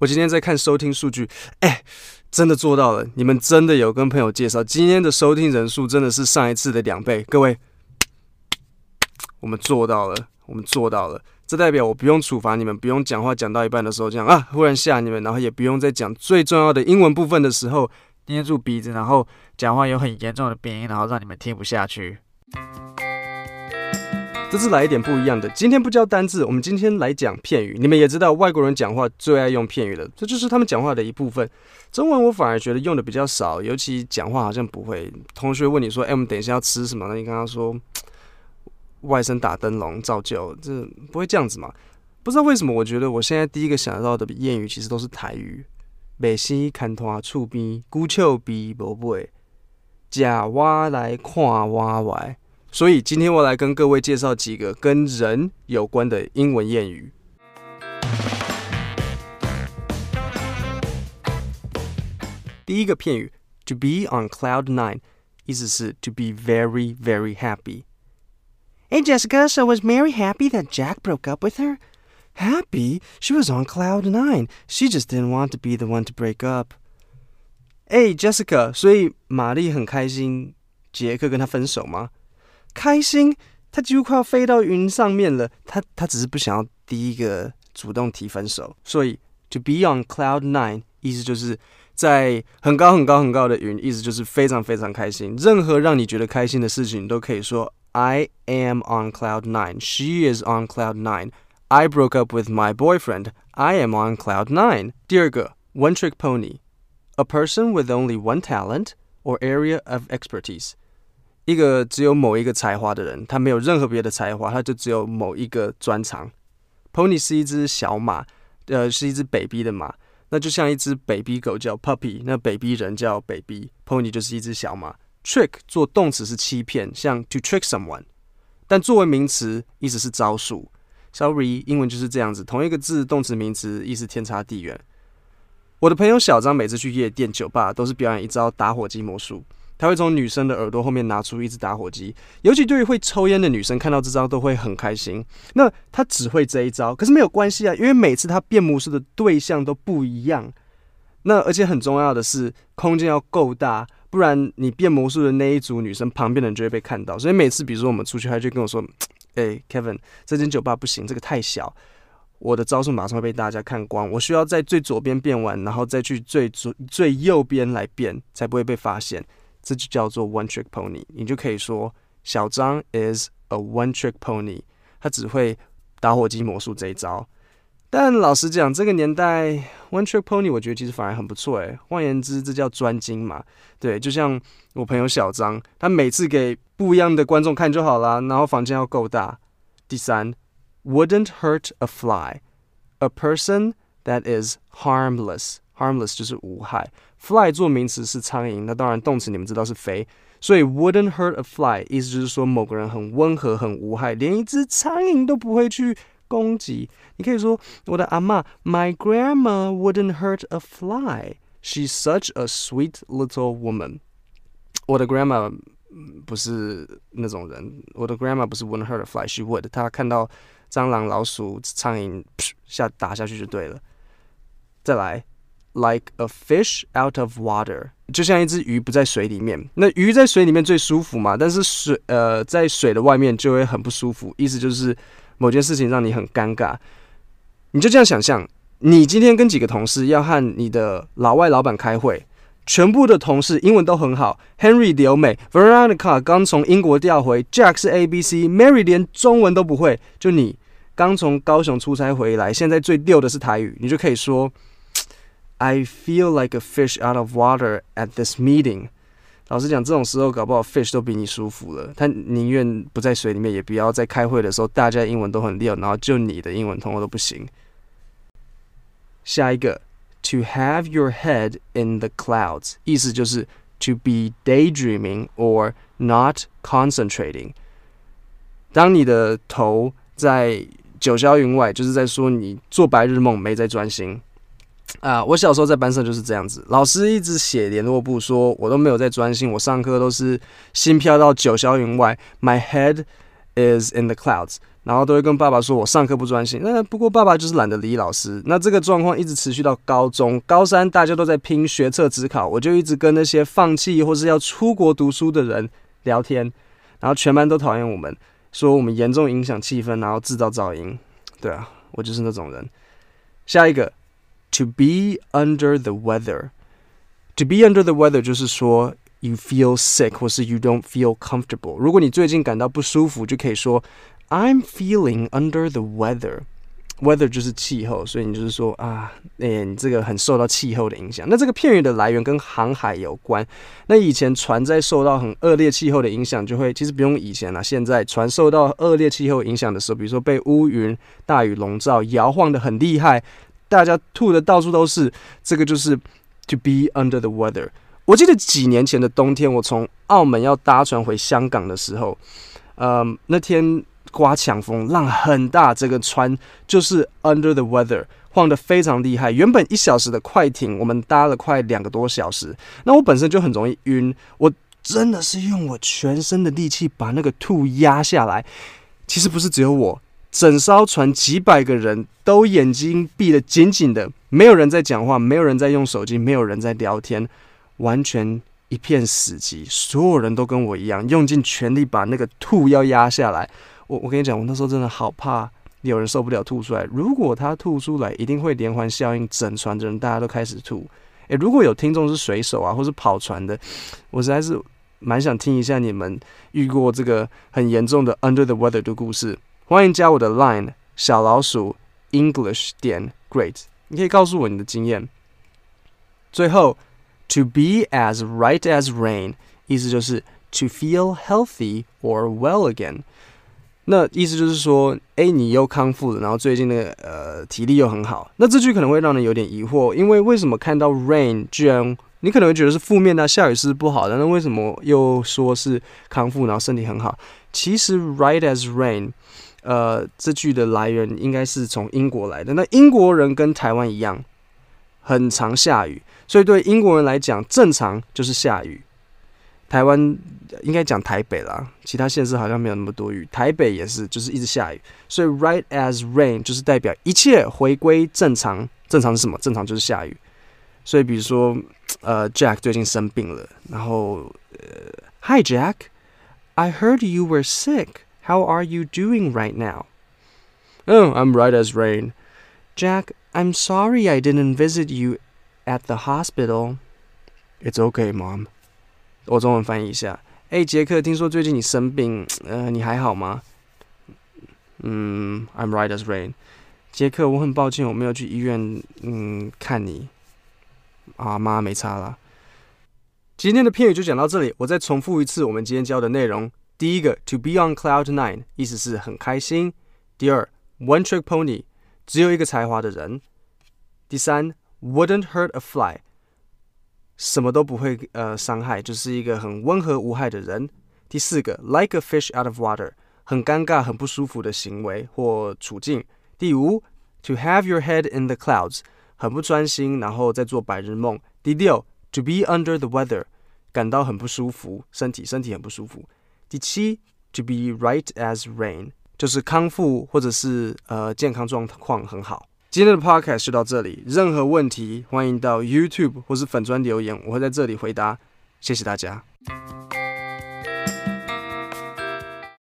我今天在看收听数据，哎，真的做到了！你们真的有跟朋友介绍，今天的收听人数真的是上一次的两倍。各位，我们做到了，我们做到了。这代表我不用处罚你们，不用讲话讲到一半的时候这样啊，忽然吓你们，然后也不用再讲最重要的英文部分的时候捏住鼻子，然后讲话有很严重的鼻音，然后让你们听不下去。这次来一点不一样的，今天不教单字，我们今天来讲片语。你们也知道，外国人讲话最爱用片语了，这就是他们讲话的一部分。中文我反而觉得用的比较少，尤其讲话好像不会。同学问你说：“哎，我们等一下要吃什么？”那你跟他说：“外甥打灯笼照旧。”这不会这样子嘛？不知道为什么，我觉得我现在第一个想到的谚语其实都是台语。北西看拖厝边，孤丘比无尾，假蛙来看蛙外。所以今天我来跟各位介绍几个跟人有关的英文谚语。第一个片语，to be on cloud nine，意思是 to be very very happy。Hey Jessica, so was Mary happy that Jack broke up with her? Happy? She was on cloud nine. She just didn't want to be the one to break up. Hey Jessica，所以玛丽很开心，杰克跟她分手吗？ 开心，他几乎快要飞到云上面了。他他只是不想要第一个主动提分手。所以，to be on cloud nine，意思就是在很高很高很高的云，意思就是非常非常开心。任何让你觉得开心的事情，你都可以说 I am on cloud nine. She is on cloud nine. I broke up with my boyfriend. I am on cloud nine. 第二个，one trick pony，a person with only one talent or area of expertise。 一个只有某一个才华的人，他没有任何别的才华，他就只有某一个专长。Pony 是一只小马，呃，是一只 baby 的马，那就像一只 baby 狗叫 puppy，那 baby 人叫 baby，pony 就是一只小马。Trick 做动词是欺骗，像 to trick someone，但作为名词意思是招数。Sorry，英文就是这样子，同一个字动词名词意思天差地远。我的朋友小张每次去夜店酒吧都是表演一招打火机魔术。他会从女生的耳朵后面拿出一支打火机，尤其对于会抽烟的女生，看到这招都会很开心。那他只会这一招，可是没有关系啊，因为每次他变魔术的对象都不一样。那而且很重要的是，空间要够大，不然你变魔术的那一组女生旁边的人就会被看到。所以每次，比如说我们出去，他就跟我说：“哎，Kevin，这间酒吧不行，这个太小，我的招数马上会被大家看光。我需要在最左边变完，然后再去最左最右边来变，才不会被发现。”这就叫做 one trick pony，你就可以说小张 is a one trick pony，他只会打火机魔术这一招。但老实讲，这个年代 one trick pony 我觉得其实反而很不错诶。换言之，这叫专精嘛。对，就像我朋友小张，他每次给不一样的观众看就好啦，然后房间要够大。第三，wouldn't hurt a fly，a person that is harmless，harmless 就是无害。Fly 做名词是苍蝇，那当然动词你们知道是飞，所以 wouldn't hurt a fly 意思就是说某个人很温和、很无害，连一只苍蝇都不会去攻击。你可以说我的阿嬷，My grandma wouldn't hurt a fly. She's such a sweet little woman. 我的 grandma 不是那种人，我的 grandma 不是 wouldn't hurt a fly. She would. 她看到蟑螂、老鼠、苍蝇，下打下去就对了。再来。Like a fish out of water，就像一只鱼不在水里面。那鱼在水里面最舒服嘛，但是水呃在水的外面就会很不舒服。意思就是某件事情让你很尴尬。你就这样想象，你今天跟几个同事要和你的老外老板开会，全部的同事英文都很好。Henry 留美，Veronica 刚从英国调回，Jack 是 ABC，Mary 连中文都不会。就你刚从高雄出差回来，现在最溜的是台语，你就可以说。I feel like a fish out of water at this meeting。老实讲，这种时候搞不好 fish 都比你舒服了。他宁愿不在水里面，也不要在开会的时候大家英文都很溜，然后就你的英文通通都不行。下一个，to have your head in the clouds，意思就是 to be daydreaming or not concentrating。当你的头在九霄云外，就是在说你做白日梦，没在专心。 啊，我小时候在班上就是这样子，老师一直写联络簿，说我都没有在专心，我上课都是心飘到九霄云外，My head is in the clouds。然后都会跟爸爸说我上课不专心。那不过爸爸就是懒得理老师。那这个状况一直持续到高中，高三大家都在拼学测职考，我就一直跟那些放弃或是要出国读书的人聊天，然后全班都讨厌我们，说我们严重影响气氛，然后制造噪音。对啊，我就是那种人。下一个，to be under the weather，to be under the weather 就是说 you feel sick 或是 you don't feel comfortable。如果你最近感到不舒服，就可以说。I'm feeling under the weather. Weather 就是气候，所以你就是说啊，哎、你这个很受到气候的影响。那这个片语的来源跟航海有关。那以前船在受到很恶劣气候的影响，就会其实不用以前了，现在船受到恶劣气候影响的时候，比如说被乌云、大雨笼罩，摇晃得很厉害，大家吐的到处都是，这个就是 to be under the weather。我记得几年前的冬天，我从澳门要搭船回香港的时候，嗯，那天。刮强风，浪很大，这个船就是 under the weather，晃得非常厉害。原本一小时的快艇，我们搭了快两个多小时。那我本身就很容易晕，我真的是用我全身的力气把那个吐压下来。其实不是只有我，整艘船几百个人都眼睛闭得紧紧的，没有人在讲话，没有人在用手机，没有人在聊天，完全一片死寂。所有人都跟我一样，用尽全力把那个吐要压下来。我我跟你讲，我那时候真的好怕有人受不了吐出来。如果他吐出来，一定会连环效应，整船的人大家都开始吐。诶，如果有听众是水手啊，或是跑船的，我实在是蛮想听一下你们遇过这个很严重的 under the weather 的故事。欢迎加我的 line 小老鼠 English 点 great，你可以告诉我你的经验。最后，to be as right as rain，意思就是 to feel healthy or well again。那意思就是说，哎，你又康复了，然后最近那个呃体力又很好。那这句可能会让人有点疑惑，因为为什么看到 rain 居然你可能会觉得是负面的，下雨是不好的，那为什么又说是康复，然后身体很好？其实 right as rain，呃，这句的来源应该是从英国来的。那英国人跟台湾一样，很常下雨，所以对英国人来讲，正常就是下雨。台湾应该讲台北啦，其他县市好像没有那么多雨。台北也是，就是一直下雨，所以 right as rain 就是代表一切回归正常。正常是什么？正常就是下雨。所以比如说，呃，Jack 最近生病了，然后，呃，Hi Jack，I heard you were sick. How are you doing right now? Oh, I'm right as rain. Jack, I'm sorry I didn't visit you at the hospital. It's okay, Mom. 我中文翻译一下。哎，杰克，听说最近你生病，呃，你还好吗？嗯，I'm right as rain。杰克，我很抱歉，我没有去医院，嗯，看你。啊，妈，没差啦。今天的片语就讲到这里，我再重复一次我们今天教的内容。 第一个，to be on cloud nine，意思是很开心。第二，one trick pony，只有一个才华的人。第三，wouldn't hurt a fly。什么都不会呃伤害，就是一个很温和无害的人。第四个，like a fish out of water，很尴尬、很不舒服的行为或处境。第五，to have your head in the clouds，很不专心，然后在做白日梦。第六，to be under the weather，感到很不舒服，身体身体很不舒服。 第七，to be right as rain，就是康复或者是呃健康状况很好。今天的 podcast 就到这里，任何问题欢迎到 YouTube 或是粉砖留言，我会在这里回答。谢谢大家。